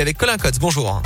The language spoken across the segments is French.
avec Colin Cotte. Bonjour.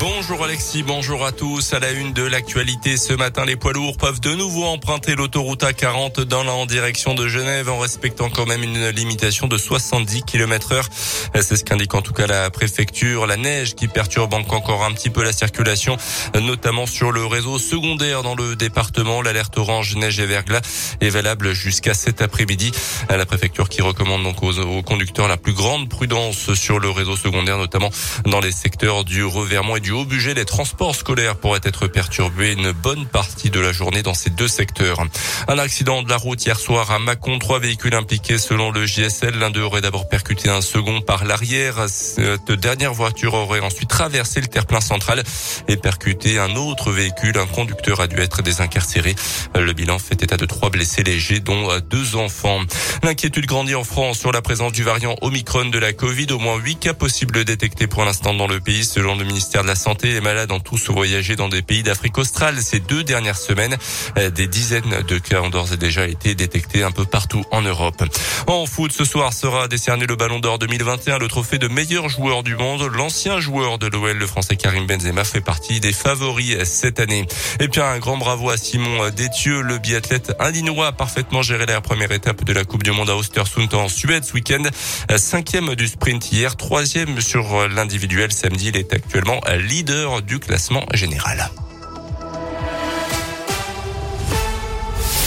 Bonjour Alexis, bonjour à tous. À la une de l'actualité ce matin, les poids lourds peuvent de nouveau emprunter l'autoroute A40 dans la en direction de Genève en respectant quand même une limitation de 70 km heure. C'est ce qu'indique en tout cas la préfecture. La neige qui perturbe encore un petit peu la circulation, notamment sur le réseau secondaire dans le département. L'alerte orange neige et verglas est valable jusqu'à cet après-midi. La préfecture qui recommande donc aux, aux conducteurs la plus grande prudence sur le réseau secondaire, notamment dans les secteurs du reverment du haut budget, les transports scolaires pourraient être perturbés une bonne partie de la journée dans ces deux secteurs. Un accident de la route hier soir à Mâcon, trois véhicules impliqués selon le JSL. L'un d'eux aurait d'abord percuté un second par l'arrière. Cette dernière voiture aurait ensuite traversé le terre-plein central et percuté un autre véhicule. Un conducteur a dû être désincarcéré. Le bilan fait état de trois blessés légers, dont deux enfants. L'inquiétude grandit en France sur la présence du variant Omicron de la Covid. Au moins huit cas possibles détectés pour l'instant dans le pays, selon le ministère de la Santé. Les malades ont tous voyagé dans des pays d'Afrique australe ces deux dernières semaines. Euh, des dizaines de cas ont d'ores et déjà été détectés un peu partout en Europe. En foot, ce soir sera décerné le Ballon d'Or 2021, le trophée de meilleur joueur du monde. L'ancien joueur de l'OL, le français Karim Benzema, fait partie des favoris cette année. Et puis un grand bravo à Simon Détieux, le biathlète indinois a parfaitement géré la première étape de la Coupe du Monde à Östersund en Suède ce week-end. Cinquième du sprint hier, troisième sur l'individuel samedi. Il est actuellement leader du classement général.